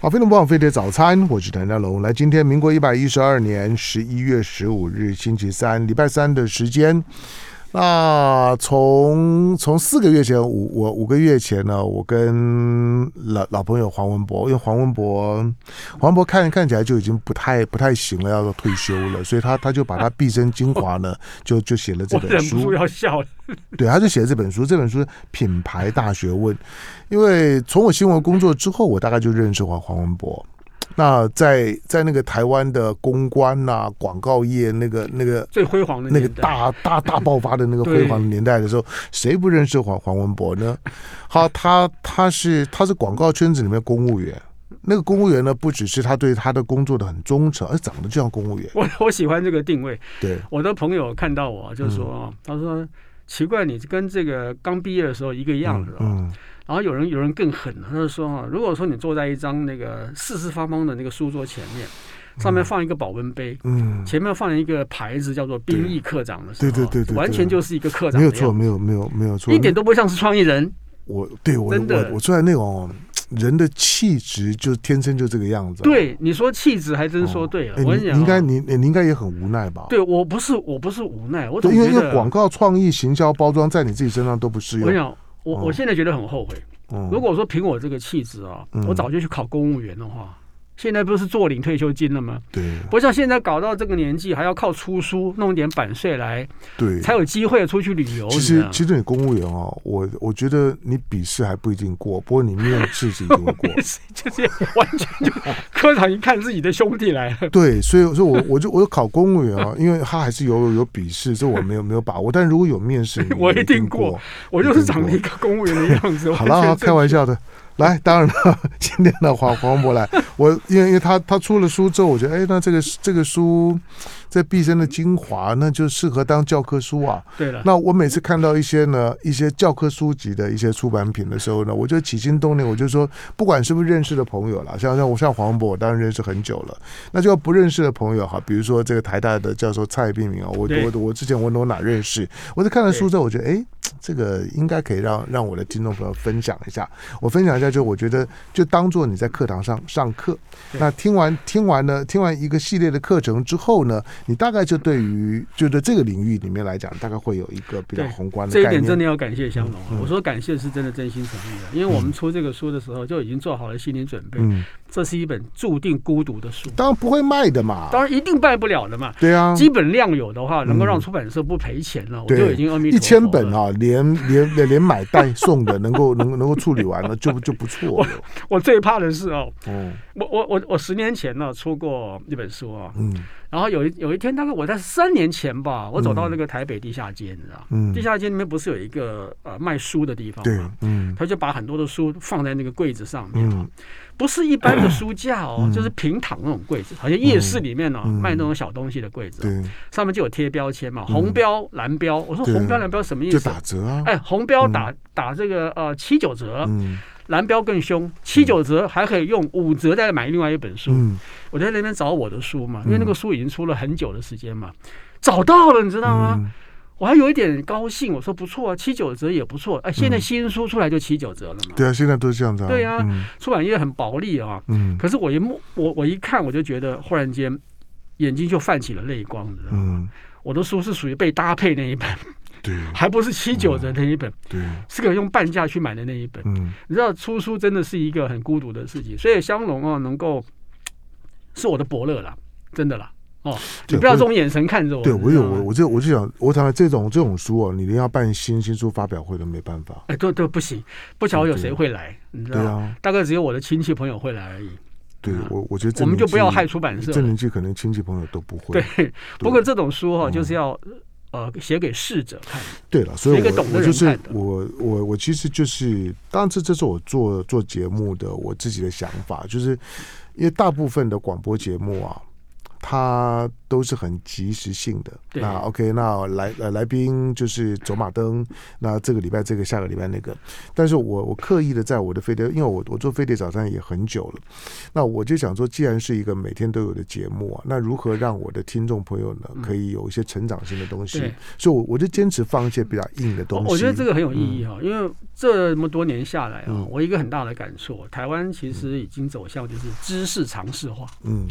好，非常棒飞碟早餐，我是谭家龙。来，今天民国一百一十二年十一月十五日，星期三，礼拜三的时间。那从从四个月前，五我五个月前呢，我跟老老朋友黄文博，因为黄文博，黄文博看看起来就已经不太不太行了，要退休了，所以他他就把他毕生精华呢，就就写了这本书。忍不住要笑了。对，他就写了这本书，这本书《品牌大学问》。因为从我新闻工作之后，我大概就认识黄黄文博。那在在那个台湾的公关呐、啊、广告业那个那个最辉煌的那个大大大爆发的那个辉煌的年代的时候，谁不认识黄黄文博呢？好，他他是他是广告圈子里面公务员，那个公务员呢，不只是他对他的工作的很忠诚，而长得就像公务员。我我喜欢这个定位。对，我的朋友看到我就说，嗯、他说奇怪，你跟这个刚毕业的时候一个样子。嗯。嗯然后有人有人更狠了，他就说哈，如果说你坐在一张那个四四方方的那个书桌前面，上面放一个保温杯，嗯，前面放一个牌子叫做兵役课长的时候，对对对，完全就是一个课长，没有错，没有没有没有错，一点都不像是创意人。我对我真的我坐在那种人的气质就天生就这个样子。对，你说气质还真说对了。我跟你讲，应该你你应该也很无奈吧？对我不是我不是无奈，我总觉得因为广告创意、行销、包装在你自己身上都不适用。我我我现在觉得很后悔。如果说凭我这个气质啊，我早就去考公务员的话。现在不是坐领退休金了吗？对，不像现在搞到这个年纪，还要靠出书弄点版税来，对，才有机会出去旅游。其实，其实你公务员哦，我我觉得你笔试还不一定过，不过你面试是一定过。就是完全就科长一看自己的兄弟来了。对，所以所以我我就我就考公务员啊，因为他还是有有笔试，这我没有没有把握。但如果有面试，我一定过。我就是长了一个公务员的样子。好了，开玩笑的。来，当然了，今天的黄黄渤来，我因为因为他他出了书之后，我觉得，哎，那这个这个书。在毕生的精华，那就适合当教科书啊。对了，那我每次看到一些呢，一些教科书籍的一些出版品的时候呢，我就起心动念，我就说，不管是不是认识的朋友啦，像像我像黄渤，我当然认识很久了。那就要不认识的朋友哈，比如说这个台大的教授蔡碧明啊，我我我之前我我哪认识？我在看了书之后，我觉得，哎，这个应该可以让让我的听众朋友分享一下。我分享一下，就我觉得，就当做你在课堂上上课，那听完听完呢，听完一个系列的课程之后呢。你大概就对于就在这个领域里面来讲，大概会有一个比较宏观的概念。这一点真的要感谢香农。我说感谢是真的真心诚意的，因为我们出这个书的时候就已经做好了心理准备。嗯这是一本注定孤独的书，当然不会卖的嘛，当然一定卖不了的嘛。对啊，基本量有的话，能够让出版社不赔钱了，我就已经阿弥陀佛了。一千本啊，连连连连买带送的，能够能能够处理完了，就就不错了。我我最怕的是哦，我我我我十年前呢出过一本书啊，嗯。然后有一有一天，大概我在三年前吧，我走到那个台北地下街，你知道，嗯，地下街里面不是有一个呃卖书的地方吗？嗯，他就把很多的书放在那个柜子上面，嗯，不是一般的书架哦，就是平躺那种柜子，好像夜市里面呢卖那种小东西的柜子，对，上面就有贴标签嘛，红标、蓝标。我说红标、蓝标什么意思？就打折啊！哎，红标打打这个呃七九折，嗯。蓝标更凶，七九折还可以用五折再买另外一本书。嗯、我在那边找我的书嘛，因为那个书已经出了很久的时间嘛，找到了，你知道吗？嗯、我还有一点高兴，我说不错啊，七九折也不错。哎，现在新书出来就七九折了嘛。对啊，现在都是这样子。对啊，嗯、出版业很薄利啊。嗯。可是我一摸，我我一看，我就觉得忽然间眼睛就泛起了泪光，你知道吗？嗯、我的书是属于被搭配那一本。对，还不是七九折那一本，对，是个用半价去买的那一本。嗯，你知道出书真的是一个很孤独的事情，所以香龙啊，能够是我的伯乐了，真的啦。哦，你不要这种眼神看着我。对我有我，我就我就想，我想这种这种书啊，你连要办新新书发表会都没办法。哎，对对，不行，不晓得有谁会来，你知道吗？大概只有我的亲戚朋友会来而已。对我，我觉得我们就不要害出版社。这年纪可能亲戚朋友都不会。对，不过这种书哈，就是要。呃，写给逝者看。对了，所以我我就是我我我其实就是，当然这这是我做做节目的我自己的想法，就是因为大部分的广播节目啊，它都是很及时性的。那 OK，那来呃来宾就是走马灯，那这个礼拜这个，下个礼拜那个。但是我我刻意的在我的飞碟，因为我我做飞碟早餐也很久了，那我就想说，既然是一个每天都有的节目啊，那如何让我的听众朋友呢，可以有一些成长性的东西？嗯、所以，我我就坚持放一些比较硬的东西。我觉得这个很有意义哈，嗯、因为这么多年下来啊，我一个很大的感受，台湾其实已经走向就是知识常识化。嗯。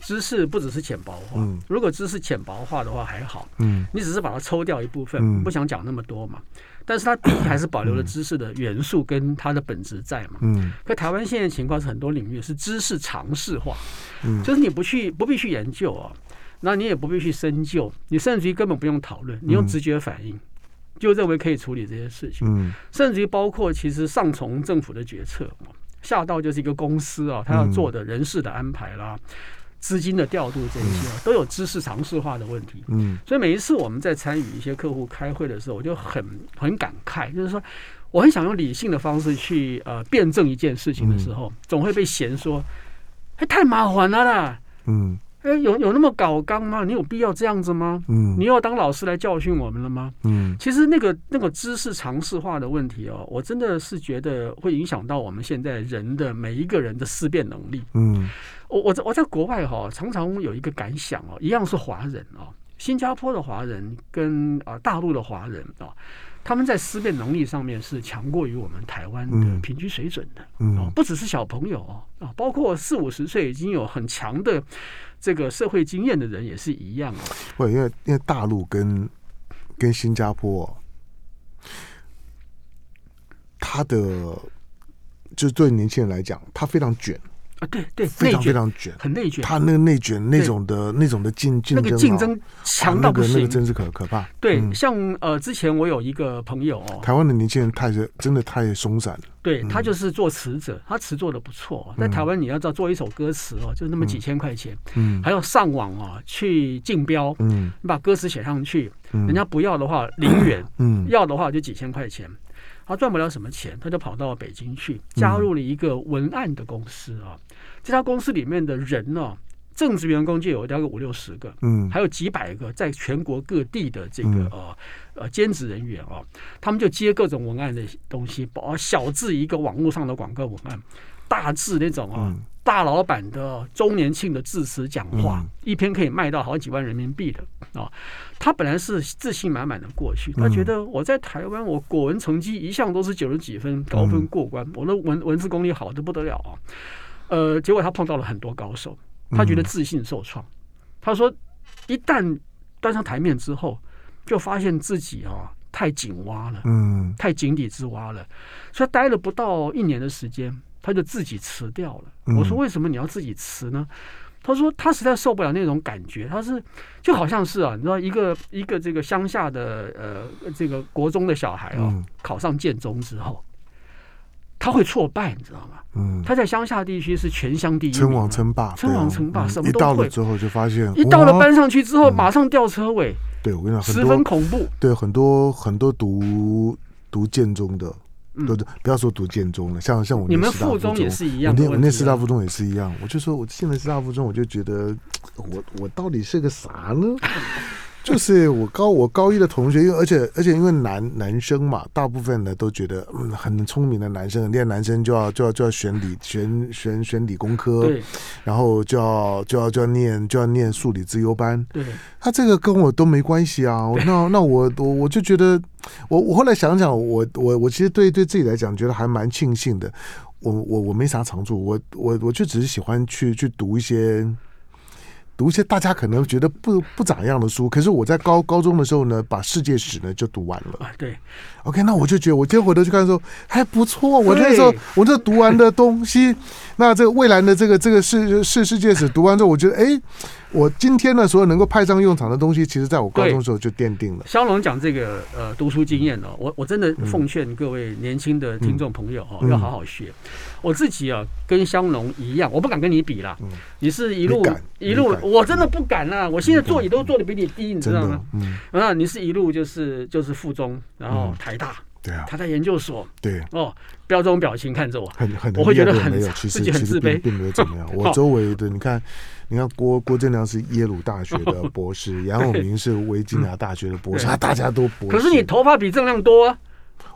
知识不只是浅薄化，如果知识浅薄化的话还好，嗯，你只是把它抽掉一部分，不想讲那么多嘛。但是它第一还是保留了知识的元素跟它的本质在嘛，嗯。可台湾现在情况是很多领域是知识常识化，嗯，就是你不去不必去研究啊，那你也不必去深究，你甚至于根本不用讨论，你用直觉反应就认为可以处理这些事情，嗯，甚至于包括其实上从政府的决策，下到就是一个公司啊，他要做的人事的安排啦。资金的调度这些都有知识常识化的问题，嗯，所以每一次我们在参与一些客户开会的时候，我就很很感慨，就是说我很想用理性的方式去呃辩证一件事情的时候，总会被嫌说，哎，太麻烦了啦，嗯。哎，有有那么搞纲吗？你有必要这样子吗？嗯，你要当老师来教训我们了吗？嗯，其实那个那个知识常识化的问题哦，我真的是觉得会影响到我们现在人的每一个人的思辨能力。嗯，我我在我在国外哈，常常有一个感想哦，一样是华人哦，新加坡的华人跟啊大陆的华人啊。他们在思辨能力上面是强过于我们台湾的平均水准的，嗯，嗯，不只是小朋友哦，啊，包括四五十岁已经有很强的这个社会经验的人也是一样哦。会，因为因为大陆跟跟新加坡，他的就是对年轻人来讲，他非常卷。啊，对对，非常非常卷，很内卷。他那个内卷那种的那种的竞竞争，那个竞争强到不行，那个真是可可怕。对，像呃，之前我有一个朋友哦，台湾的年轻人太真的太松散了。对，他就是做词者，他词做的不错。在台湾你要知道做一首歌词哦，就那么几千块钱，嗯，还要上网啊去竞标，嗯，你把歌词写上去，人家不要的话零元，嗯，要的话就几千块钱。他赚不了什么钱，他就跑到北京去，加入了一个文案的公司啊。这家公司里面的人呢，正职员工就有大概五六十个，嗯，还有几百个在全国各地的这个呃呃兼职人员啊，他们就接各种文案的东西，包小至一个网络上的广告文案，大至那种啊。大老板的周年庆的致辞讲话，一篇可以卖到好几万人民币的啊！他本来是自信满满的过去，他觉得我在台湾，我国文成绩一向都是九十几分，高分过关，我的文文字功力好的不得了啊！呃，结果他碰到了很多高手，他觉得自信受创。他说，一旦端上台面之后，就发现自己啊太井蛙了，嗯，太井底之蛙了，所以待了不到一年的时间。他就自己辞掉了。我说：“为什么你要自己辞呢？”他说：“他实在受不了那种感觉。他是就好像是啊，你知道，一个一个这个乡下的呃这个国中的小孩哦，考上建中之后，他会挫败，你知道吗？嗯，他在乡下地区是全乡第一，称王称霸，称王称霸，什么都会。一到了之后就发现，一到了班上去之后，马上掉车尾。对，我跟你讲，十分恐怖。对，很多很多读读建中的。对对，不要说读建中了，像像我，你们附中也是一样，我念我念师大附中也是一样。我就说，我现在师大附中，我就觉得我我到底是个啥呢？就是我高我高一的同学，因为而且而且因为男男生嘛，大部分呢都觉得嗯很聪明的男生，恋男生就要就要就要选理选选选理工科，对，然后就要就要就要念就要念数理资优班。对，他这个跟我都没关系啊。那那我我我就觉得，我我后来想想，我我我其实对对自己来讲，觉得还蛮庆幸的。我我我没啥长处，我我我就只是喜欢去去读一些。读一些大家可能觉得不不咋样的书，可是我在高高中的时候呢，把世界史呢就读完了。对，OK，那我就觉得我今天回头去看的时候还不错。我那时候我这读完的东西，那这个蔚蓝的这个这个世世世界史读完之后，我觉得哎。我今天呢，所有能够派上用场的东西，其实在我高中的时候就奠定了。香龙讲这个呃读书经验哦，我我真的奉劝各位年轻的听众朋友哦，要好好学。我自己啊，跟香龙一样，我不敢跟你比啦。你是一路一路，我真的不敢啦。我现在座椅都坐的比你低，你知道吗？嗯，啊，你是一路就是就是附中，然后台大，对啊，他在研究所，对。哦，不要这种表情看着我，很很，我会觉得很没有，其实自己很自卑，并没有怎么样。我周围的，你看，你看郭郭正亮是耶鲁大学的博士，杨永明是维吉尼亚大学的博士，他大家都博士。可是你头发比正亮多啊。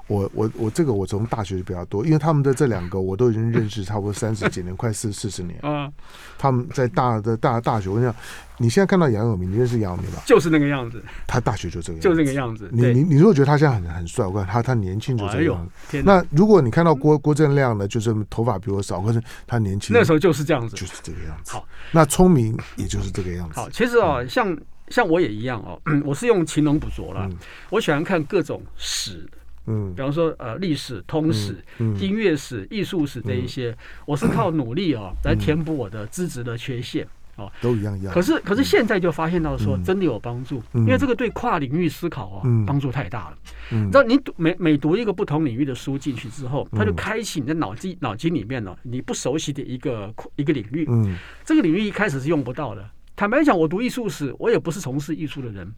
我我我这个我从大学就比较多，因为他们的这两个我都已经认识差不多三十几年，快四四十年。嗯，他们在大的大大学，我想你现在看到杨永明，你认识杨永明吧？就是那个样子。他大学就这个样子，就那个样子。你你你如果觉得他现在很很帅，我看他他年轻就这个样子。哎、那如果你看到郭郭正亮呢，就是头发比我少，可是他年轻，那时候就是这样子，就是这个样子。好，那聪明也就是这个样子。好，其实啊、哦，像像我也一样哦，我是用勤能补拙了、嗯，我喜欢看各种史。嗯，比方说呃，历史、通史、嗯嗯、音乐史、艺术史这一些、嗯，我是靠努力啊、哦、来填补我的资质的缺陷哦，都一样一样。可是可是现在就发现到说真的有帮助、嗯，因为这个对跨领域思考啊、哦嗯、帮助太大了。嗯，你知道你读每每读一个不同领域的书进去之后，它就开启你的脑筋脑筋里面呢，你不熟悉的一个一个领域。嗯，这个领域一开始是用不到的。坦白讲，我读艺术史，我也不是从事艺术的人，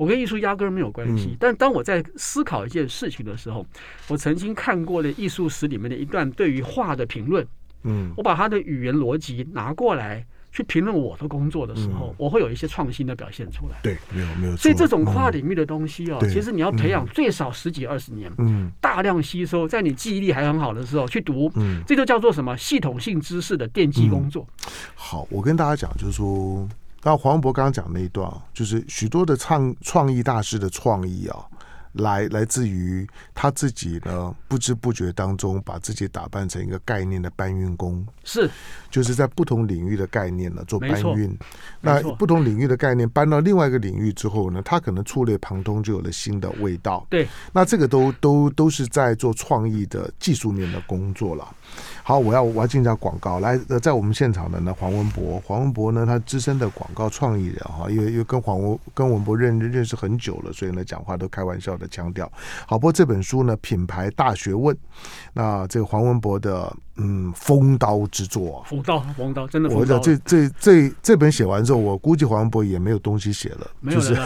我跟艺术压根儿没有关系、嗯。但当我在思考一件事情的时候，我曾经看过的艺术史里面的一段对于画的评论。嗯，我把他的语言逻辑拿过来去评论我的工作的时候，嗯、我会有一些创新的表现出来。对，没有没有。所以这种跨领域的东西哦，嗯、其实你要培养最少十几二十年，嗯，大量吸收，在你记忆力还很好的时候去读，嗯，这就叫做什么系统性知识的奠基工作。嗯、好，我跟大家讲，就是说。那黄文博刚刚讲那一段啊，就是许多的创创意大师的创意啊。来来自于他自己呢，不知不觉当中把自己打扮成一个概念的搬运工，是，就是在不同领域的概念呢做搬运。那不同领域的概念搬到另外一个领域之后呢，他可能触类旁通，就有了新的味道。对，那这个都都都是在做创意的技术面的工作了。好，我要我要进一下广告。来，在我们现场的呢，黄文博，黄文博呢，他资深的广告创意人哈，因为因为跟黄文跟文博认认识很久了，所以呢，讲话都开玩笑的腔调。好，不过这本书呢，《品牌大学问》，那这个黄文博的嗯风刀之作，锋刀锋刀真的，我讲这这这这本写完之后，我估计黄文博也没有东西写了，没有了，就是、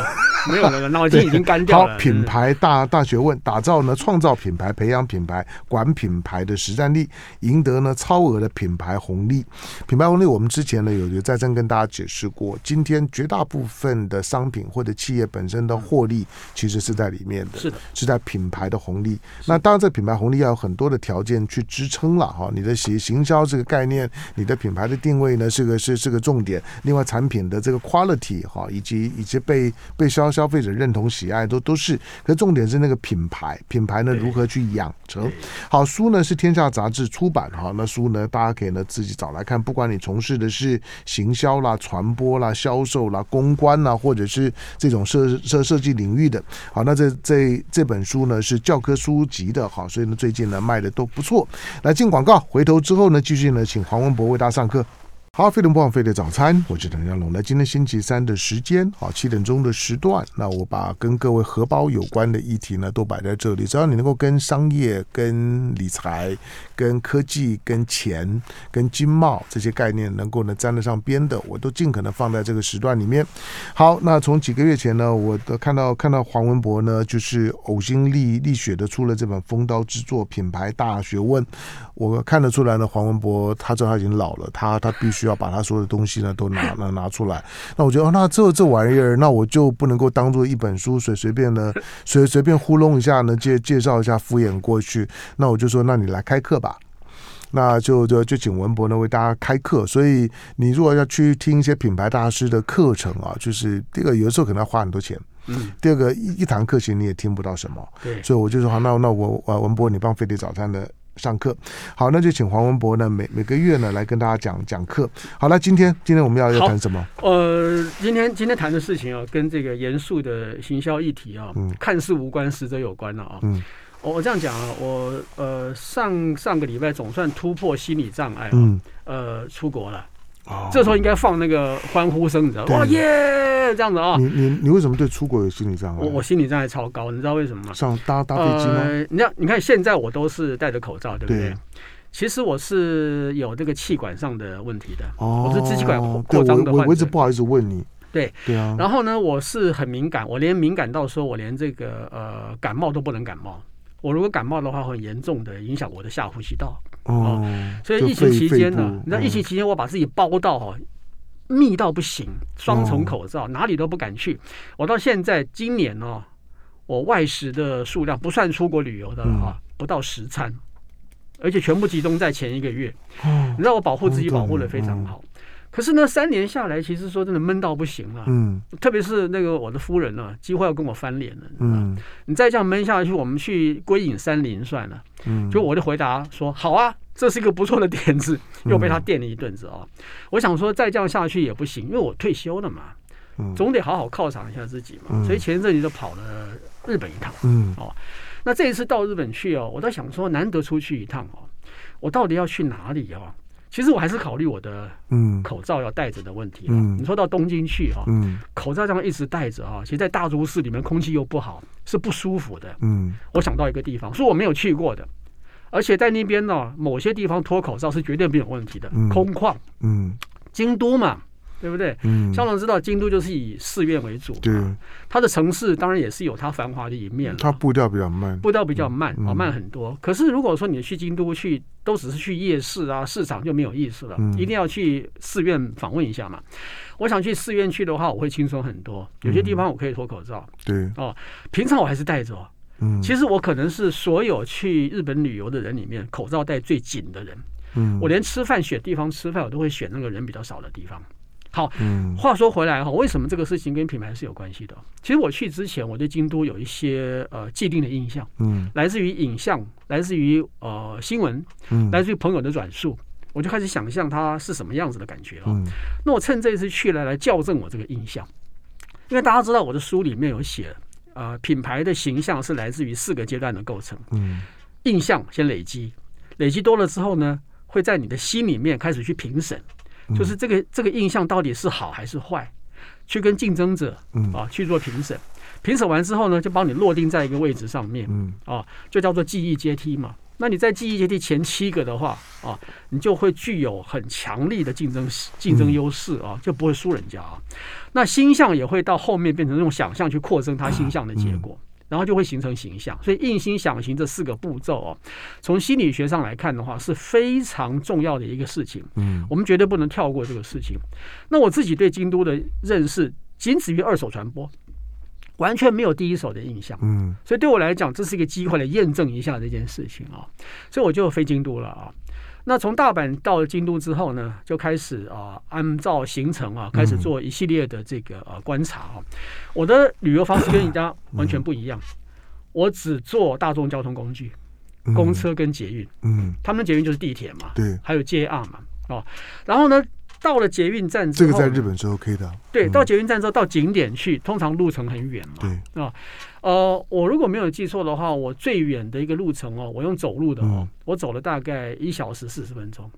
没有了，脑筋已经干掉了。好，品牌大大学问，打造呢，创造品牌，培养品牌，管品牌的实战力，赢得呢超额的品牌红利。品牌红利，我们之前呢有有在这跟大家解释过，今天绝大部分的商品或者企业本身的获利，其实是在里面的。是的，是在品牌的红利。那当然，这品牌红利要有很多的条件去支撑了哈。你的行行销这个概念，你的品牌的定位呢，是个是是个重点。另外，产品的这个 quality 哈，以及以及被被消消费者认同喜爱，都都是。可重点是那个品牌，品牌呢如何去养成？好，书呢是天下杂志出版哈。那书呢，大家可以呢自己找来看。不管你从事的是行销啦、传播啦、销售啦、公关啦，或者是这种设设设计领域的，好，那这这。这本书呢是教科书籍的，好，所以呢最近呢卖的都不错。来进广告，回头之后呢继续呢请黄文博为大家上课。好，非常不枉费的早餐，我是唐湘龙。那今天星期三的时间，好，七点钟的时段，那我把跟各位荷包有关的议题呢都摆在这里。只要你能够跟商业、跟理财、跟科技、跟钱、跟经贸这些概念能够呢沾得上边的，我都尽可能放在这个时段里面。好，那从几个月前呢，我都看到看到黄文博呢，就是呕心沥沥血的出了这本风刀之作《品牌大学问》，我看得出来呢，黄文博他知道他已经老了，他他必须。就要把他所有的东西呢都拿 拿拿出来，那我觉得那这这玩意儿，那我就不能够当做一本书随随便的 随随便糊弄一下呢介介绍一下敷衍过去，那我就说那你来开课吧，那就就就请文博呢为大家开课，所以你如果要去听一些品牌大师的课程啊，就是这个有的时候可能要花很多钱，嗯，第二个一一堂课其实你也听不到什么，对，所以我就说好，那那我我文博你帮飞碟早餐的。上课好，那就请黄文博呢每每个月呢来跟大家讲讲课。好了，今天今天我们要要谈什么？呃，今天今天谈的事情啊，跟这个严肃的行销议题啊，嗯，看似无关，实则有关了啊。嗯，我这样讲啊，我呃上上个礼拜总算突破心理障碍，啊，嗯，呃，出国了。哦，这时候应该放那个欢呼声，你知道吗？哇耶，这样子啊！你你你为什么对出国有心理障碍？我我心理障碍超高，你知道为什么吗？上搭搭飞机吗？呃，你看，你看，现在我都是戴着口罩，对不对？对。其实我是有这个气管上的问题的，哦，我是支气管扩张的患者。我我一直不好意思问你。对对啊。然后呢，我是很敏感，我连敏感到说我连这个呃感冒都不能感冒。我如果感冒的话，会很严重的影响我的下呼吸道。哦，所以疫情期间呢，你知道疫情期间我把自己包到哈密到不行，双重口罩，哪里都不敢去。我到现在今年哦，我外食的数量不算出国旅游的话，不到十餐，而且全部集中在前一个月。你知道我保护自己保护的非常好。可是呢，三年下来，其实说真的闷到不行了。嗯，特别是那个我的夫人呢，几乎要跟我翻脸了。嗯，你再这样闷下去，我们去归隐山林算了。嗯，就我就回答说好啊，这是一个不错的点子，又被他电了一顿子啊。我想说再这样下去也不行，因为我退休了嘛，总得好好犒赏一下自己嘛。所以前一阵子就跑了日本一趟。嗯，哦，那这一次到日本去哦，我在想说难得出去一趟哦，我到底要去哪里哦？其实我还是考虑我的嗯口罩要戴着的问题。嗯，你说到东京去哈，嗯，口罩这样一直戴着啊，其实，在大都市里面空气又不好，是不舒服的。嗯，我想到一个地方，是我没有去过的，而且在那边呢，某些地方脱口罩是绝对没有问题的，空旷。嗯，京都嘛。对不对？嗯，香港知道京都就是以寺院为主，对，它的城市当然也是有它繁华的一面了。它步调比较慢，步调比较慢，啊，慢很多。可是如果说你去京都去，都只是去夜市啊、市场就没有意思了，一定要去寺院访问一下嘛。我想去寺院去的话，我会轻松很多。有些地方我可以脱口罩，对哦，平常我还是戴着。嗯，其实我可能是所有去日本旅游的人里面口罩戴最紧的人。嗯，我连吃饭选地方吃饭，我都会选那个人比较少的地方。好，嗯话说回来哈，为什么这个事情跟品牌是有关系的？其实我去之前，我对京都有一些呃既定的印象，嗯，来自于影像，来自于呃新闻，嗯，来自于朋友的转述，我就开始想象它是什么样子的感觉了。那我趁这一次去了来校正我这个印象，因为大家知道我的书里面有写，呃，品牌的形象是来自于四个阶段的构成，嗯，印象先累积，累积多了之后呢，会在你的心里面开始去评审。就是这个这个印象到底是好还是坏，去跟竞争者啊去做评审，评审完之后呢，就帮你落定在一个位置上面，啊，就叫做记忆阶梯嘛。那你在记忆阶梯前七个的话啊，你就会具有很强力的竞争竞争优势啊，就不会输人家啊。那星象也会到后面变成用想象去扩增它星象的结果。然后就会形成形象，所以印心想行这四个步骤哦，从心理学上来看的话是非常重要的一个事情。嗯，我们绝对不能跳过这个事情。那我自己对京都的认识仅止于二手传播，完全没有第一手的印象。嗯，所以对我来讲，这是一个机会来验证一下这件事情啊，所以我就飞京都了啊。那从大阪到京都之后呢，就开始啊，按照行程啊，开始做一系列的这个呃观察啊。我的旅游方式跟人家完全不一样，我只坐大众交通工具，公车跟捷运。嗯，他们捷运就是地铁嘛，对，还有 JR 嘛，哦，然后呢。到了捷运站之后，这个在日本是 OK 的。对，到捷运站之后到景点去，通常路程很远嘛。对啊，呃，我如果没有记错的话，我最远的一个路程哦，我用走路的哦，我走了大概一小时四十分钟，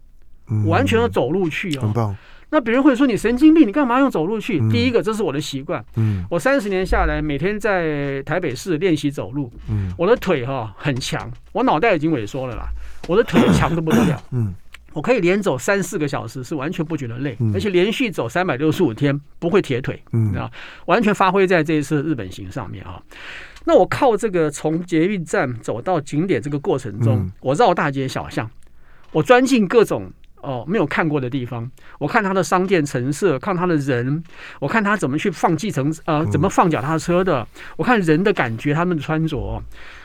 完全要走路去哦。很棒。那别人会说你神经病，你干嘛用走路去？第一个，这是我的习惯。嗯。我三十年下来，每天在台北市练习走路。嗯。我的腿哈很强，我脑袋已经萎缩了啦，我的腿强的不得了。嗯。我可以连走三四个小时，是完全不觉得累，而且连续走三百六十五天不会铁腿，嗯啊，完全发挥在这一次日本行上面啊。那我靠这个从捷运站走到景点这个过程中，我绕大街小巷，我钻进各种。哦，没有看过的地方，我看他的商店陈设，看他的人，我看他怎么去放计程，呃，怎么放脚踏车的，我看人的感觉，他们的穿着，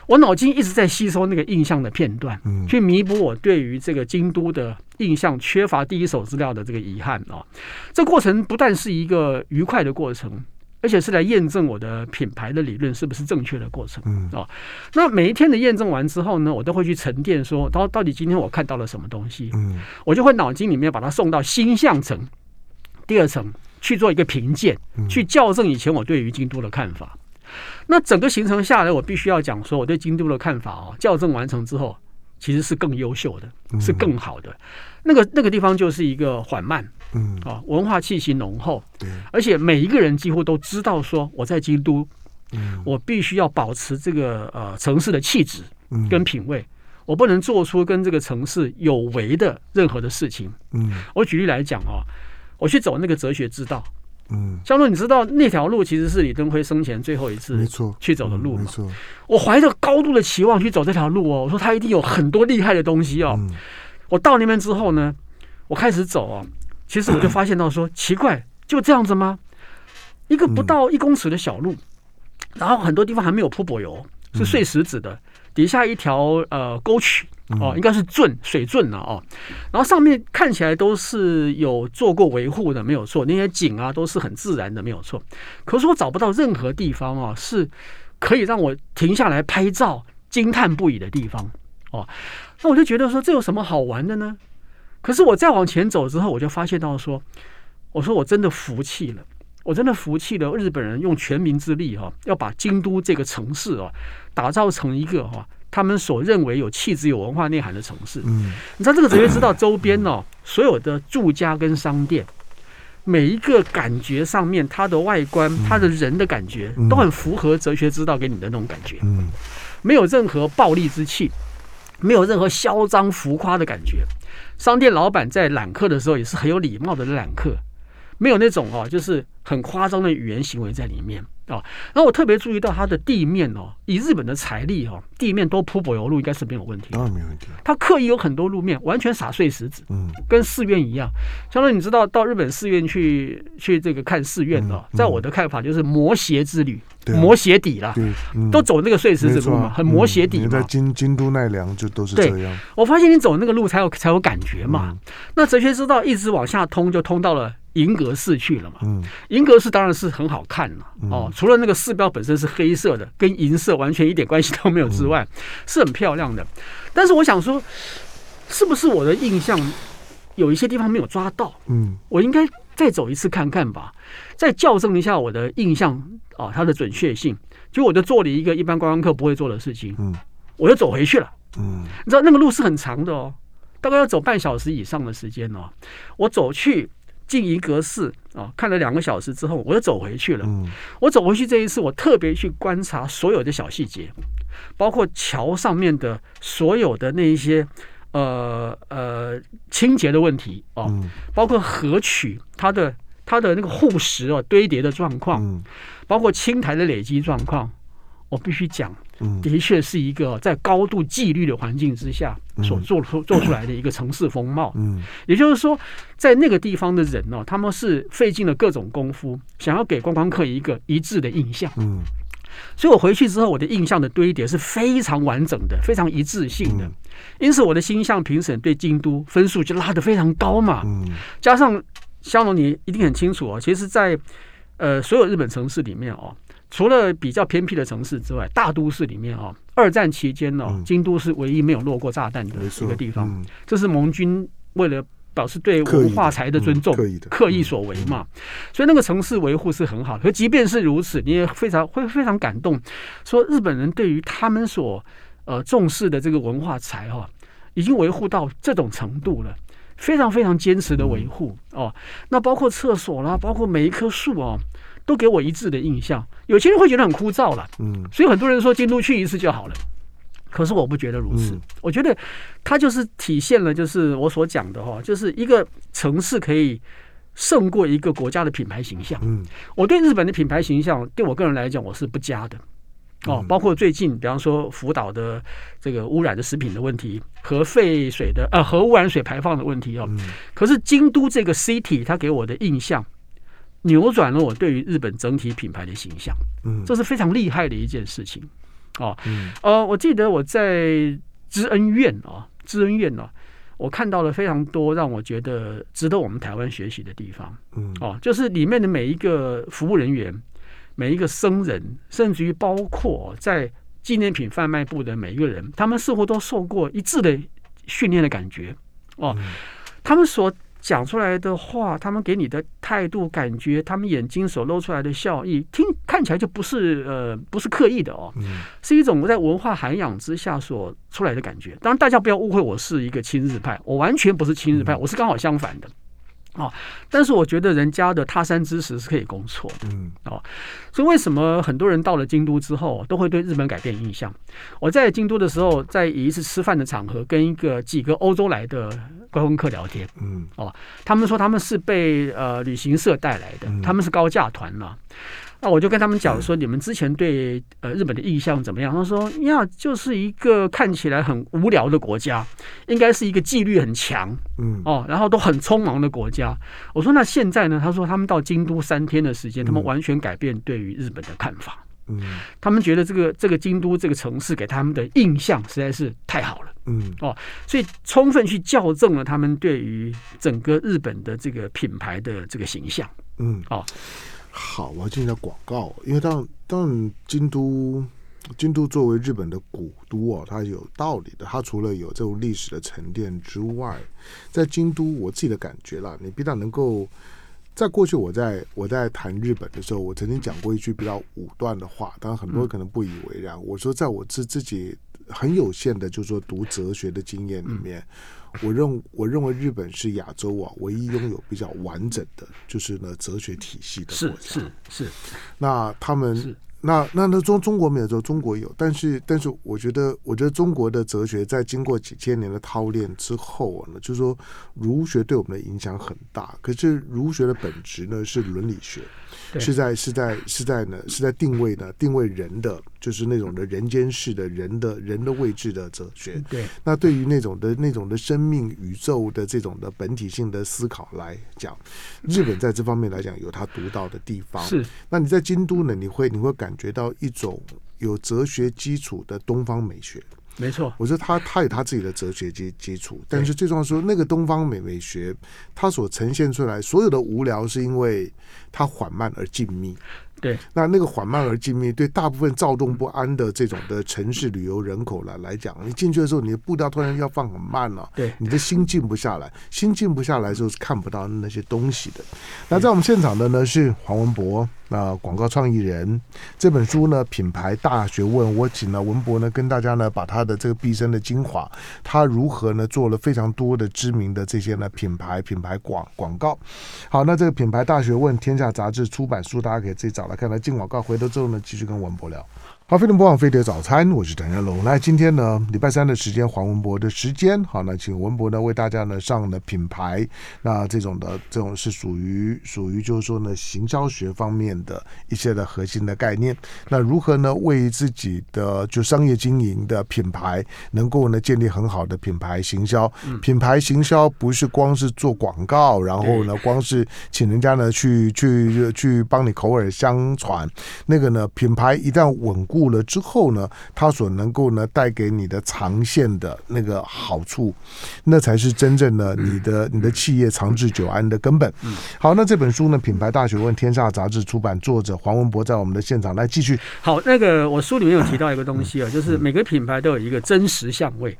我脑筋一直在吸收那个印象的片段，去弥补我对于这个京都的印象缺乏第一手资料的这个遗憾啊。这过程不但是一个愉快的过程。而且是来验证我的品牌的理论是不是正确的过程哦？那每一天的验证完之后呢，我都会去沉淀，说到到底今天我看到了什么东西。嗯，我就会脑筋里面把它送到星象层第二层去做一个评鉴，去校正以前我对于京都的看法。那整个行程下来，我必须要讲说我对京都的看法哦，校正完成之后其实是更优秀的，是更好的。那个那个地方就是一个缓慢。嗯啊，文化气息浓厚，对，而且每一个人几乎都知道说我在京都，嗯，我必须要保持这个呃城市的气质跟品味，我不能做出跟这个城市有违的任何的事情。嗯，我举例来讲啊，我去走那个哲学之道，嗯，像说你知道那条路其实是李登辉生前最后一次没错去走的路嘛？没错，我怀着高度的期望去走这条路哦，我说他一定有很多厉害的东西哦。我到那边之后呢，我开始走哦，其实我就发现到说奇怪，就这样子吗？一个不到一公尺的小路，然后很多地方还没有铺柏油，是碎石子的，底下一条呃沟渠。哦，应该是圳水圳了哦，然后上面看起来都是有做过维护的，没有错。那些景啊都是很自然的，没有错。可是我找不到任何地方啊是可以让我停下来拍照惊叹不已的地方哦。那我就觉得说，这有什么好玩的呢？可是我再往前走之后，我就发现到说，我说我真的服气了，我真的服气了。日本人用全民之力哈，要把京都这个城市啊打造成一个哈。他们所认为有气质、有文化内涵的城市，嗯，你知道这个哲学知道周边哦，所有的住家跟商店，每一个感觉上面，它的外观、它的人的感觉，都很符合哲学之道给你的那种感觉，嗯，没有任何暴力之气，没有任何嚣张浮夸的感觉。商店老板在揽客的时候也是很有礼貌的揽客，没有那种哦，就是很夸张的语言行为在里面。哦，然后我特别注意到它的地面哦，以日本的财力哦，地面都铺柏油路应该是没有问题。当然没问题。它刻意有很多路面完全撒碎石子，嗯，跟寺院一样。相当于你知道到日本寺院去去这个看寺院的，在我的看法就是磨鞋之旅，磨鞋底啦，都走那个碎石子路嘛，很磨鞋底嘛。在京京都奈良就都是这样。我发现你走那个路才有才有感觉嘛。那哲学之道一直往下通，就通到了。银阁寺去了嘛？嗯，银阁寺当然是很好看了哦。除了那个寺标本身是黑色的，跟银色完全一点关系都没有之外，是很漂亮的。但是我想说，是不是我的印象有一些地方没有抓到？嗯，我应该再走一次看看吧，再校正一下我的印象啊，它的准确性。就我就做了一个一般观光客不会做的事情，嗯，我就走回去了。嗯，你知道那个路是很长的哦，大概要走半小时以上的时间哦。我走去。静怡阁寺啊，看了两个小时之后，我又走回去了。我走回去这一次，我特别去观察所有的小细节，包括桥上面的所有的那一些呃呃清洁的问题哦，包括河渠它的它的那个护石啊堆叠的状况，包括青苔的累积状况，我必须讲。的确是一个在高度纪律的环境之下所做出做出来的一个城市风貌。嗯，也就是说，在那个地方的人呢，他们是费尽了各种功夫，想要给观光客一个一致的印象。嗯，所以我回去之后，我的印象的堆叠是非常完整的，非常一致性的。因此，我的星象评审对京都分数就拉得非常高嘛。嗯，加上香龙，你一定很清楚哦。其实，在呃所有日本城市里面哦。除了比较偏僻的城市之外，大都市里面啊，二战期间呢，京都是唯一没有落过炸弹的一个地方。这是盟军为了表示对文化财的尊重，刻意所为嘛。所以那个城市维护是很好的。可即便是如此，你也非常会非常感动，说日本人对于他们所呃重视的这个文化财哈，已经维护到这种程度了，非常非常坚持的维护哦。那包括厕所啦，包括每一棵树哦。都给我一致的印象，有些人会觉得很枯燥了，嗯，所以很多人说京都去一次就好了，可是我不觉得如此，我觉得它就是体现了就是我所讲的哈，就是一个城市可以胜过一个国家的品牌形象，嗯，我对日本的品牌形象，对我个人来讲我是不佳的，哦，包括最近比方说福岛的这个污染的食品的问题，核废水的呃核污染水排放的问题哦，可是京都这个 city 它给我的印象。扭转了我对于日本整体品牌的形象，嗯，这是非常厉害的一件事情，哦，嗯，呃，我记得我在知恩院啊，知恩院呢，我看到了非常多让我觉得值得我们台湾学习的地方，嗯，哦，就是里面的每一个服务人员，每一个僧人，甚至于包括在纪念品贩卖部的每一个人，他们似乎都受过一致的训练的感觉，哦，他们所。讲出来的话，他们给你的态度、感觉，他们眼睛所露出来的笑意，听看起来就不是呃，不是刻意的哦，是一种在文化涵养之下所出来的感觉。当然，大家不要误会，我是一个亲日派，我完全不是亲日派，我是刚好相反的。啊，但是我觉得人家的他山之石是可以攻错。的，嗯，哦，所以为什么很多人到了京都之后都会对日本改变印象？我在京都的时候，在一次吃饭的场合，跟一个几个欧洲来的观光客聊天，嗯，哦，他们说他们是被呃旅行社带来的，他们是高价团嘛。那我就跟他们讲说，你们之前对呃日本的印象怎么样？他说呀，就是一个看起来很无聊的国家，应该是一个纪律很强，嗯哦，然后都很匆忙的国家。我说那现在呢？他说他们到京都三天的时间，他们完全改变对于日本的看法。嗯，他们觉得这个这个京都这个城市给他们的印象实在是太好了。嗯哦，所以充分去校正了他们对于整个日本的这个品牌的这个形象。嗯哦。好，我要进一下广告，因为当当京都，京都作为日本的古都哦，它有道理的。它除了有这种历史的沉淀之外，在京都，我自己的感觉啦，你比较能够在过去，我在我在谈日本的时候，我曾经讲过一句比较武断的话，当然很多人可能不以为然。我说，在我自自己很有限的，就是说读哲学的经验里面。我认我认为日本是亚洲啊唯一拥有比较完整的，就是呢哲学体系的国家。是是是。那他们那那那中中国没有说中国有，但是但是我觉得我觉得中国的哲学在经过几千年的操练之后呢，就是说儒学对我们的影响很大。可是儒学的本质呢是伦理学。是在是在是在呢是在定位呢定位人的就是那种的人间世的人的人的位置的哲学。对，那对于那种的那种的生命宇宙的这种的本体性的思考来讲，日本在这方面来讲有它独到的地方。是，那你在京都呢，你会你会感觉到一种有哲学基础的东方美学。没错，我说他他有他自己的哲学基基础，但是最重要说那个东方美美学，它所呈现出来所有的无聊，是因为它缓慢而静谧。对，那那个缓慢而静谧，对大部分躁动不安的这种的城市旅游人口来来讲，你进去的时候，你的步调突然要放很慢了，对，你的心静不下来，心静不下来的时候是看不到那些东西的。那在我们现场的呢是黄文博，那广告创意人，这本书呢品牌大学问，我请了文博呢跟大家呢把他的这个毕生的精华，他如何呢做了非常多的知名的这些呢品牌品牌广广告。好，那这个品牌大学问天下杂志出版书，大家可以自己找。来看来进广告，回头之后呢，继续跟文博聊。好，飞碟播放飞碟早餐，我是陈家龙。那今天呢，礼拜三的时间，黄文博的时间，好，那请文博呢为大家呢上了品牌，那这种的这种是属于属于就是说呢行销学方面的一些的核心的概念。那如何呢为自己的就商业经营的品牌能够呢建立很好的品牌行销？品牌行销不是光是做广告，然后呢光是请人家呢去去去帮你口耳相传，那个呢品牌一旦稳固。了之后呢，它所能够呢带给你的长线的那个好处，那才是真正的你的你的企业长治久安的根本。好，那这本书呢，《品牌大学问》天下杂志出版，作者黄文博在我们的现场来继续。好，那个我书里面有提到一个东西啊，就是每个品牌都有一个真实相位，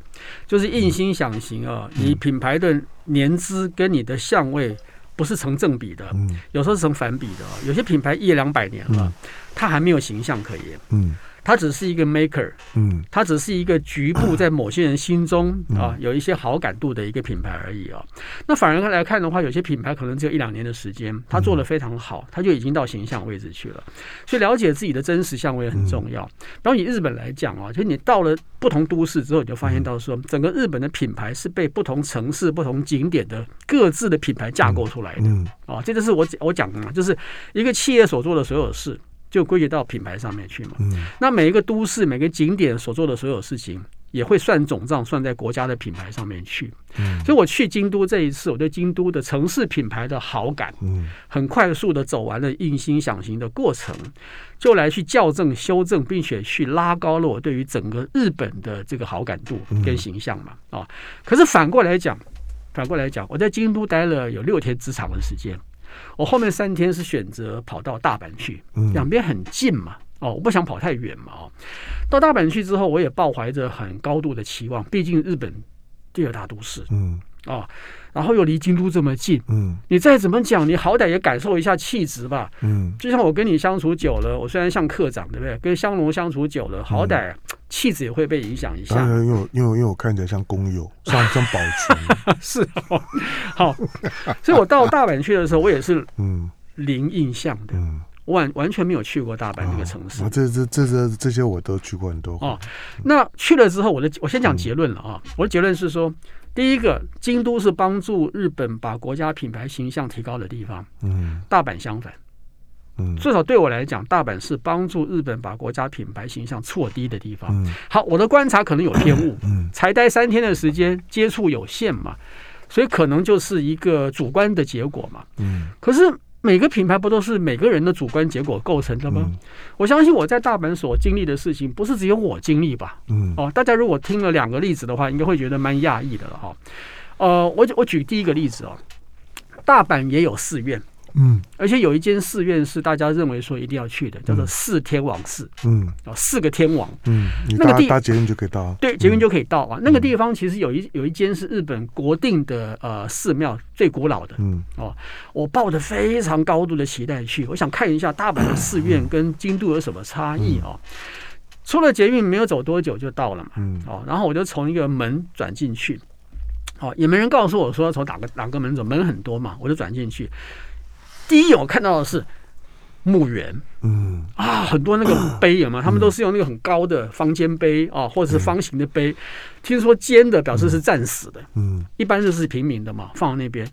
就是印心想行啊，你品牌的年资跟你的相位不是成正比的，有时候是成反比的。有些品牌一两百年了，它还没有形象可言。嗯。它只是一个 maker，嗯，它只是一个局部 在某些人心中啊有一些好感度的一个品牌而已啊。那反而来看的话，有些品牌可能只有一两年的时间，它做的非常好，它就已经到形象位置去了。所以了解自己的真实相位很重要。然后以日本来讲啊，就你到了不同都市之后，你就发现到说，整个日本的品牌是被不同城市、不同景点的各自的品牌架构出来的啊。这就是我我讲的嘛，就是一个企业所做的所有事。就归结到品牌上面去嘛。嗯。那每一个都市、每个景点所做的所有事情，也会算总账，算在国家的品牌上面去。嗯。所以我去京都这一次，我对京都的城市品牌的好感，嗯，很快速的走完了印心想行的过程，就来去校正、修正，并且去拉高了我对于整个日本的这个好感度跟形象嘛。啊，可是反过来讲，反过来讲，我在京都待了有六天职场的时间。我后面三天是选择跑到大阪去，两边很近嘛，哦，我不想跑太远嘛，哦，到大阪去之后，我也抱怀着很高度的期望，毕竟日本第二大都市，嗯，哦，然后又离京都这么近，嗯，你再怎么讲，你好歹也感受一下气质吧，嗯，就像我跟你相处久了，我虽然像课长，对不对？跟香龙相处久了，好歹气质也会被影响一下。因为因为因为我看起来像工友，像像宝群，是哦，好，所以我到大阪去的时候，我也是嗯零印象的，嗯。完完全没有去过大阪这个城市，哦、这这这这这些我都去过很多哦。那去了之后，我的我先讲结论了啊。嗯、我的结论是说，第一个，京都是帮助日本把国家品牌形象提高的地方。嗯，大阪相反。嗯，至少对我来讲，大阪是帮助日本把国家品牌形象错低的地方。嗯，好，我的观察可能有偏误。嗯，才待三天的时间，接触有限嘛，所以可能就是一个主观的结果嘛。嗯，可是。每个品牌不都是每个人的主观结果构成的吗？嗯、我相信我在大阪所经历的事情，不是只有我经历吧？嗯，哦，大家如果听了两个例子的话，应该会觉得蛮讶异的了哈。呃，我我举第一个例子哦，大阪也有寺院。嗯，而且有一间寺院是大家认为说一定要去的，叫做四天王寺。嗯，哦，四个天王。嗯，那个地搭捷运就可以到。对，捷运就可以到啊。那个地方其实有一有一间是日本国定的呃寺庙，最古老的。嗯，哦，我抱着非常高度的期待去，我想看一下大阪的寺院跟京都有什么差异哦。出了捷运没有走多久就到了嘛。嗯，哦，然后我就从一个门转进去。哦，也没人告诉我说从哪个哪个门走，门很多嘛，我就转进去。第一眼我看到的是墓园，嗯啊，很多那个碑有吗？他们都是用那个很高的方尖碑啊，或者是方形的碑。听说尖的表示是战死的，嗯，一般就是平民的嘛，放在那边。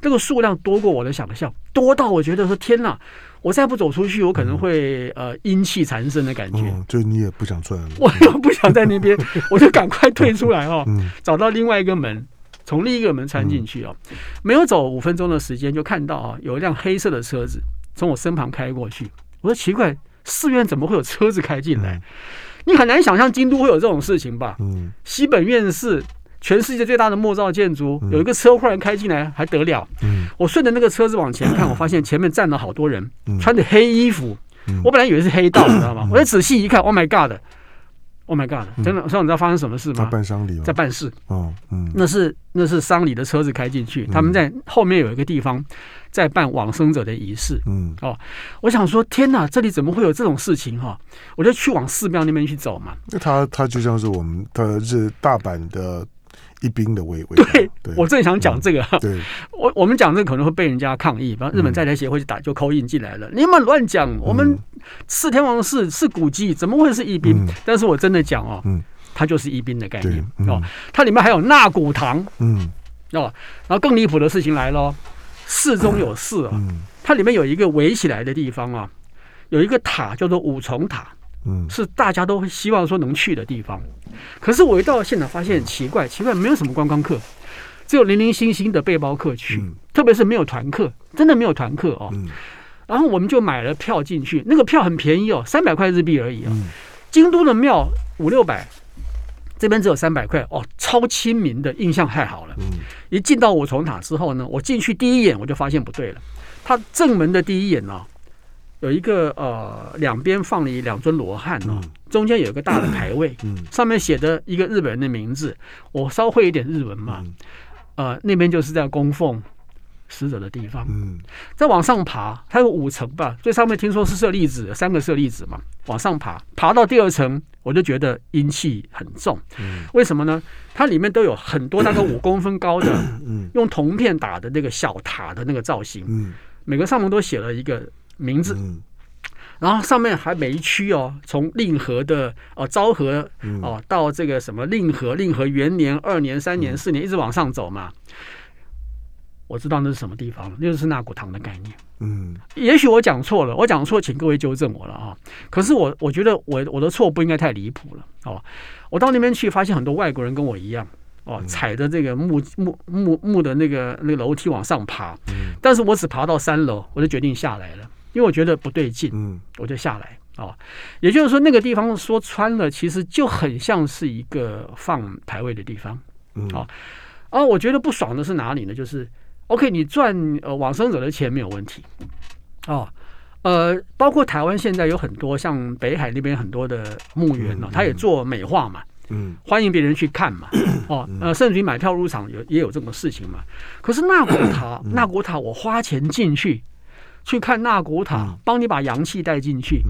这个数量多过我的想象，多到我觉得说天哪，我再不走出去，我可能会呃阴气缠身的感觉。就你也不想出来了，我又不想在那边，我就赶快退出来哦，找到另外一个门。从另一个门穿进去哦，没有走五分钟的时间，就看到啊，有一辆黑色的车子从我身旁开过去。我说奇怪，寺院怎么会有车子开进来？你很难想象京都会有这种事情吧？嗯，西本院寺，全世界最大的木造建筑，有一个车忽然开进来，还得了？嗯，我顺着那个车子往前看，我发现前面站了好多人，穿着黑衣服。我本来以为是黑道，你知道吗？我再仔细一看，Oh my God！Oh my God！真的，所以你知道发生什么事吗？在办丧礼，在办事。哦，嗯，那是那是丧礼的车子开进去，他们在后面有一个地方在办往生者的仪式。嗯，哦，我想说，天哪，这里怎么会有这种事情哈？我就去往寺庙那边去走嘛。那他他就像是我们的是大阪的。一兵的位位，对，我正想讲这个。对，我我们讲这个可能会被人家抗议，然后日本在台协会就打就扣印进来了。你们乱讲，我们四天王寺是古迹，怎么会是一兵？但是我真的讲哦，它就是一兵的概念哦。它里面还有纳古堂，嗯，哦，然后更离谱的事情来了，寺中有寺啊，它里面有一个围起来的地方啊，有一个塔叫做五重塔。嗯，是大家都希望说能去的地方，可是我一到现场发现很奇怪，奇怪没有什么观光客，只有零零星星的背包客去，嗯、特别是没有团客，真的没有团客哦。嗯、然后我们就买了票进去，那个票很便宜哦，三百块日币而已啊、哦。嗯、京都的庙五六百，这边只有三百块哦，超亲民的，印象太好了。嗯、一进到五重塔之后呢，我进去第一眼我就发现不对了，它正门的第一眼呢、哦。有一个呃，两边放了一两尊罗汉哦，中间有一个大的牌位，上面写的一个日本人的名字，我稍会一点日文嘛，呃，那边就是在供奉死者的地方。再往上爬，它有五层吧，最上面听说是舍利子，三个舍利子嘛，往上爬，爬到第二层，我就觉得阴气很重。为什么呢？它里面都有很多大概五公分高的，用铜片打的那个小塔的那个造型，每个上面都写了一个。名字，然后上面还每一区哦，从令和的哦昭和哦到这个什么令和令和元年、二年、三年、四年，一直往上走嘛。我知道那是什么地方，那就是那古堂的概念。嗯，也许我讲错了，我讲错，请各位纠正我了啊。可是我我觉得我我的错不应该太离谱了哦。我到那边去，发现很多外国人跟我一样哦，踩着这个木木木木的那个那个楼梯往上爬。但是我只爬到三楼，我就决定下来了。因为我觉得不对劲，嗯，我就下来哦。也就是说，那个地方说穿了，其实就很像是一个放牌位的地方，嗯，啊，啊，我觉得不爽的是哪里呢？就是 OK，你赚呃往生者的钱没有问题，哦，呃，包括台湾现在有很多像北海那边很多的墓园呢，他也做美化嘛。嗯，欢迎别人去看嘛，哦，呃，甚至于买票入场有也有这种事情嘛。可是那古塔，那古塔，我花钱进去去看纳古塔，帮你把阳气带进去，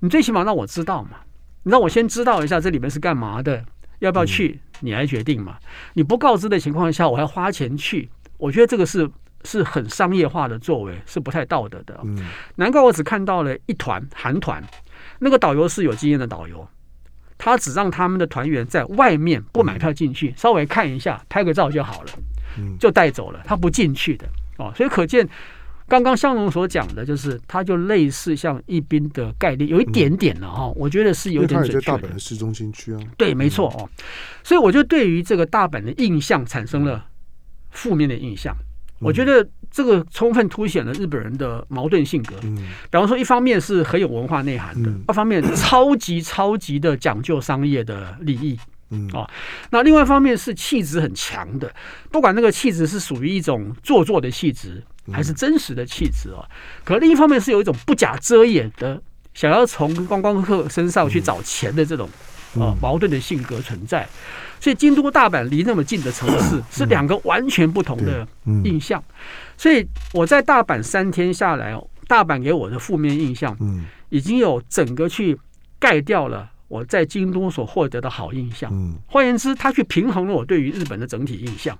你最起码让我知道嘛，你让我先知道一下这里面是干嘛的，要不要去，你来决定嘛。你不告知的情况下，我还花钱去，我觉得这个是是很商业化的作为，是不太道德的。难怪我只看到了一团韩团，那个导游是有经验的导游。他只让他们的团员在外面不买票进去，稍微看一下，拍个照就好了，就带走了。他不进去的哦，所以可见刚刚向荣所讲的，就是它就类似像一兵的概念，有一点点了哈。我觉得是有点准确的。大阪的市中心区啊，对，没错哦。所以我就对于这个大阪的印象产生了负面的印象。我觉得这个充分凸显了日本人的矛盾性格。嗯，比方说，一方面是很有文化内涵的，二方面超级超级的讲究商业的利益。嗯，哦，那另外一方面是气质很强的，不管那个气质是属于一种做作的气质，还是真实的气质哦。可另一方面是有一种不假遮掩的，想要从观光客身上去找钱的这种啊矛盾的性格存在。所以京都、大阪离那么近的城市是两个完全不同的印象。所以我在大阪三天下来，大阪给我的负面印象，已经有整个去盖掉了我在京都所获得的好印象。换言之，它去平衡了我对于日本的整体印象。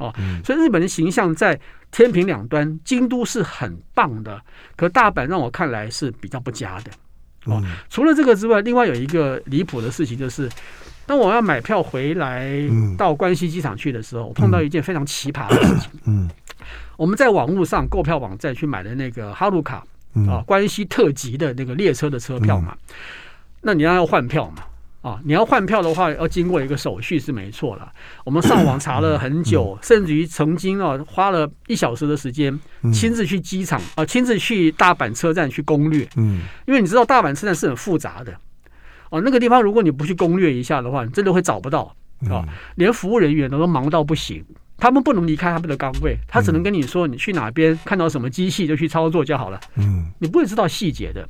哦，所以日本的形象在天平两端，京都是很棒的，可大阪让我看来是比较不佳的。哦，除了这个之外，另外有一个离谱的事情就是。当我要买票回来到关西机场去的时候，我碰到一件非常奇葩的事情。嗯，我们在网络上购票网站去买的那个哈鲁卡啊，关西特急的那个列车的车票嘛，那你要要换票嘛？啊，你要换票的话，要经过一个手续是没错了。我们上网查了很久，甚至于曾经啊花了一小时的时间，亲自去机场啊，亲自去大阪车站去攻略。嗯，因为你知道大阪车站是很复杂的。哦，那个地方如果你不去攻略一下的话，你真的会找不到啊！连服务人员都忙到不行，他们不能离开他们的岗位，他只能跟你说你去哪边看到什么机器就去操作就好了。嗯，你不会知道细节的，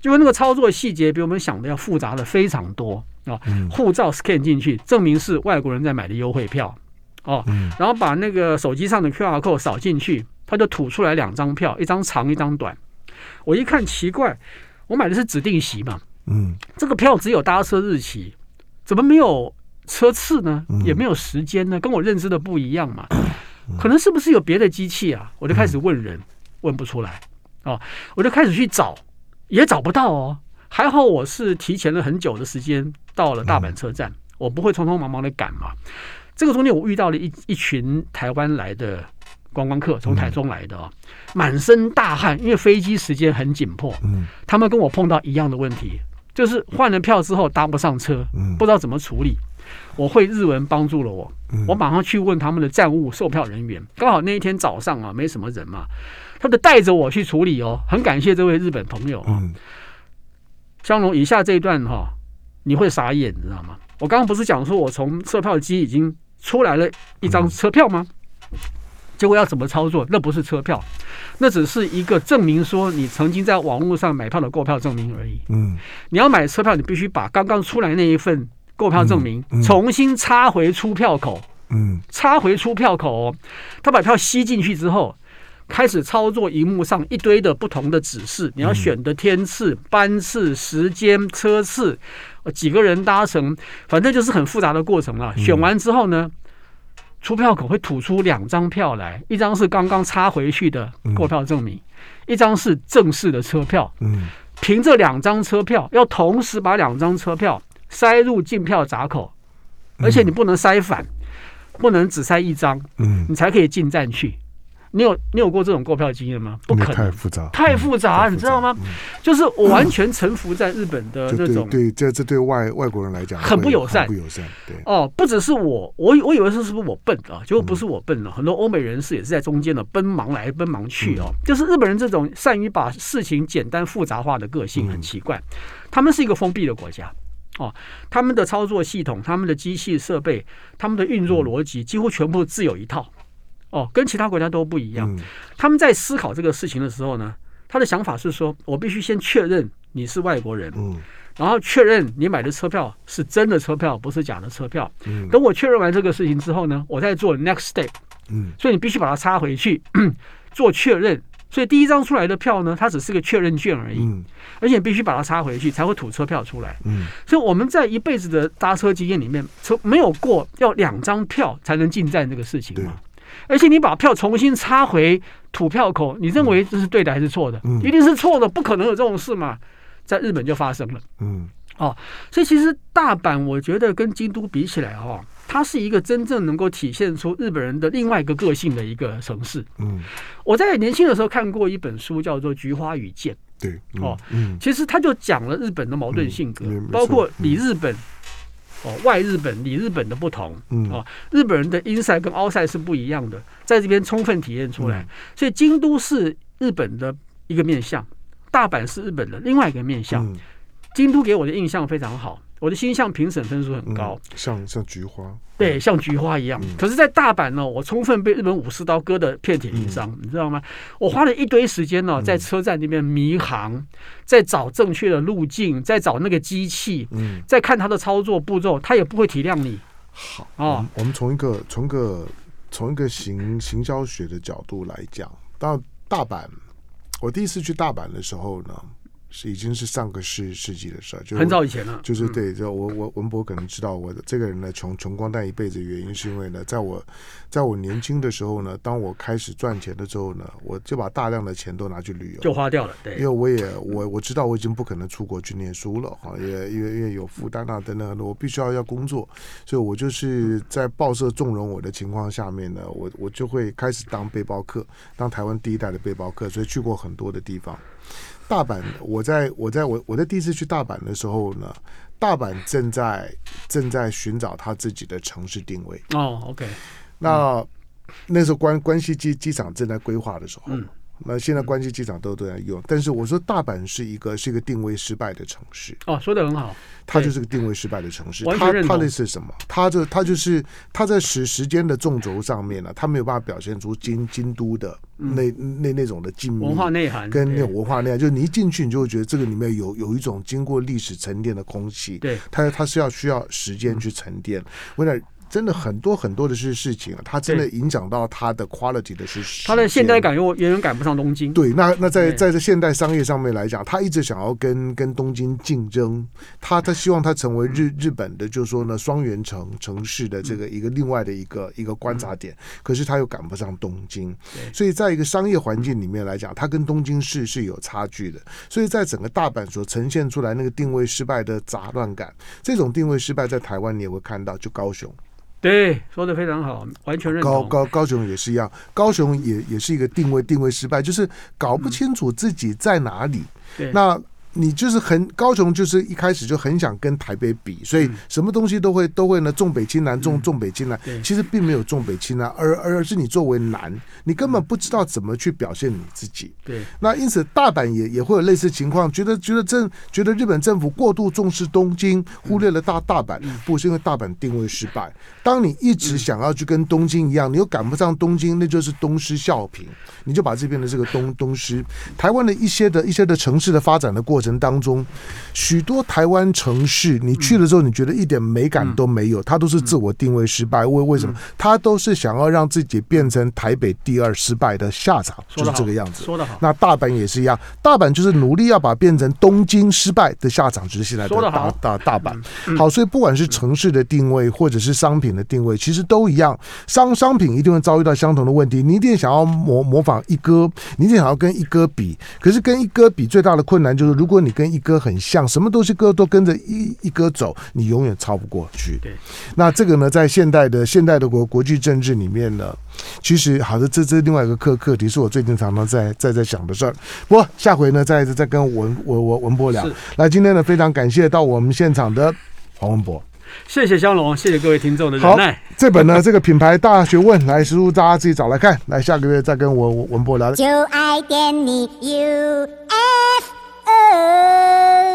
就那个操作细节比我们想的要复杂的非常多啊！护照 scan 进去，证明是外国人在买的优惠票哦，然后把那个手机上的 QR code 扫进去，他就吐出来两张票，一张长一张短。我一看奇怪，我买的是指定席嘛。嗯，这个票只有搭车日期，怎么没有车次呢？也没有时间呢？跟我认知的不一样嘛？可能是不是有别的机器啊？我就开始问人，问不出来哦，我就开始去找，也找不到哦。还好我是提前了很久的时间到了大阪车站，我不会匆匆忙忙的赶嘛。这个中间我遇到了一一群台湾来的观光客，从台中来的哦，满身大汗，因为飞机时间很紧迫。嗯，他们跟我碰到一样的问题。就是换了票之后搭不上车，不知道怎么处理。我会日文帮助了我，我马上去问他们的站务售票人员。刚好那一天早上啊，没什么人嘛，他就带着我去处理哦。很感谢这位日本朋友啊。香龙，以下这一段哈，你会傻眼，你知道吗？我刚刚不是讲说我从售票机已经出来了一张车票吗？结果要怎么操作？那不是车票，那只是一个证明，说你曾经在网络上买票的购票证明而已。嗯，你要买车票，你必须把刚刚出来那一份购票证明重新插回出票口。嗯，插回出票口，他把票吸进去之后，开始操作荧幕上一堆的不同的指示。你要选的天次、班次、时间、车次，几个人搭乘，反正就是很复杂的过程了。选完之后呢？出票口会吐出两张票来，一张是刚刚插回去的购票证明，嗯、一张是正式的车票。嗯，凭这两张车票，要同时把两张车票塞入进票闸口，而且你不能塞反，不能只塞一张，嗯，你才可以进站去。你有你有过这种购票经验吗？不可能，太复杂，太复杂，你知道吗？就是我完全臣服在日本的 这种，对，这这对外外国人来讲很不友善，不友善。对哦，不只是我，我我以为是是不是我笨啊？结果不是我笨了，很多欧美人士也是在中间的奔忙来奔忙去哦。就是日本人这种善于把事情简单复杂化的个性很奇怪，他们是一个封闭的国家哦，他们的操作系统、他们的机器设备、他们的运作逻辑几乎全部自有一套。哦，跟其他国家都不一样。嗯、他们在思考这个事情的时候呢，他的想法是说：我必须先确认你是外国人，嗯、然后确认你买的车票是真的车票，不是假的车票。等我确认完这个事情之后呢，我再做 next step。嗯，所以你必须把它插回去 做确认。所以第一张出来的票呢，它只是个确认券而已。嗯，而且必须把它插回去才会吐车票出来。嗯，所以我们在一辈子的搭车经验里面，从没有过要两张票才能进站这个事情嘛。而且你把票重新插回土票口，你认为这是对的还是错的？嗯，一定是错的，不可能有这种事嘛。在日本就发生了。嗯，哦，所以其实大阪我觉得跟京都比起来哈，它是一个真正能够体现出日本人的另外一个个性的一个城市。嗯，我在年轻的时候看过一本书，叫做《菊花与剑》。对，哦，嗯，其实他就讲了日本的矛盾性格，包括比日本。哦，外日本、里日本的不同，嗯，哦，日本人的 inside 跟 outside 是不一样的，在这边充分体验出来。嗯、所以京都是日本的一个面相，大阪是日本的另外一个面相。嗯、京都给我的印象非常好。我的星象评审分数很高，嗯、像像菊花，对，像菊花一样。嗯、可是，在大阪呢，我充分被日本武士刀割的遍体鳞伤，嗯、你知道吗？我花了一堆时间呢，在车站那边迷航，嗯、在找正确的路径，在找那个机器，嗯，在看它的操作步骤，他也不会体谅你。好哦，我们从一个从个从一个行行销学的角度来讲，到大阪，我第一次去大阪的时候呢。是已经是上个世世纪的事儿，就很早以前了。就是对，就我我文博可能知道，我这个人呢，穷穷光蛋一辈子原因，是因为呢，在我在我年轻的时候呢，当我开始赚钱的时候呢，我就把大量的钱都拿去旅游，就花掉了。对，因为我也我我知道我已经不可能出国去念书了哈，也因为因为有负担啊等等，我必须要要工作，所以我就是在报社纵容我的情况下面呢，我我就会开始当背包客，当台湾第一代的背包客，所以去过很多的地方。大阪，我在我在我我在第一次去大阪的时候呢，大阪正在正在寻找他自己的城市定位。哦，OK，那那时候关关西机机场正在规划的时候。嗯那现在关西机场都都在用，但是我说大阪是一个是一个定位失败的城市。哦，说的很好，它就是个定位失败的城市。它它的是什么？它就它就是它在时时间的纵轴上面呢，它没有办法表现出京京都的那那那种的静文化内涵跟那种文化内涵。就是你一进去，你就会觉得这个里面有有一种经过历史沉淀的空气。对，它它是要需要时间去沉淀。为了真的很多很多的是事情啊，它真的影响到它的 quality 的是它的现代感又远远赶不上东京。对，那那在在这现代商业上面来讲，他一直想要跟跟东京竞争，他他希望他成为日日本的，就是说呢双元城城市的这个一个另外的一个一个观察点，可是他又赶不上东京，所以在一个商业环境里面来讲，他跟东京市是有差距的。所以在整个大阪所呈现出来那个定位失败的杂乱感，这种定位失败在台湾你也会看到，就高雄。对，说的非常好，完全认同。高高高雄也是一样，高雄也也是一个定位定位失败，就是搞不清楚自己在哪里。对，那。你就是很高雄，就是一开始就很想跟台北比，所以什么东西都会都会呢，重北轻南，重重北轻南。其实并没有重北轻南，而而是你作为南，你根本不知道怎么去表现你自己。对，那因此大阪也也会有类似情况，觉得觉得政觉得日本政府过度重视东京，忽略了大大阪，不是因为大阪定位失败。当你一直想要去跟东京一样，你又赶不上东京，那就是东施效颦，你就把这边的这个东东施。台湾的一些的一些的城市的发展的过程。当中，许多台湾城市，你去了之后，你觉得一点美感都没有，它都是自我定位失败。为为什么？它都是想要让自己变成台北第二失败的下场，就是这个样子。说得好。那大阪也是一样，大阪就是努力要把变成东京失败的下场，就是现在的大大大阪。好，所以不管是城市的定位，或者是商品的定位，其实都一样。商商品一定会遭遇到相同的问题。你一定想要模模仿一哥，你一定想要跟一哥比，可是跟一哥比最大的困难就是，如果你跟一哥很像，什么东西哥都跟着一一哥走，你永远超不过去。对，那这个呢，在现代的现代的国国际政治里面呢，其实好的，这这另外一个课课题是我最近常常在在在想的事儿。不过下回呢，再再跟文文文文博聊。是来，今天呢，非常感谢到我们现场的黄文博。谢谢香龙，谢谢各位听众的忍耐。这本呢，这个品牌大学问，来书大家自己找来看。来，下个月再跟我文博聊。就爱点你 UFO 啊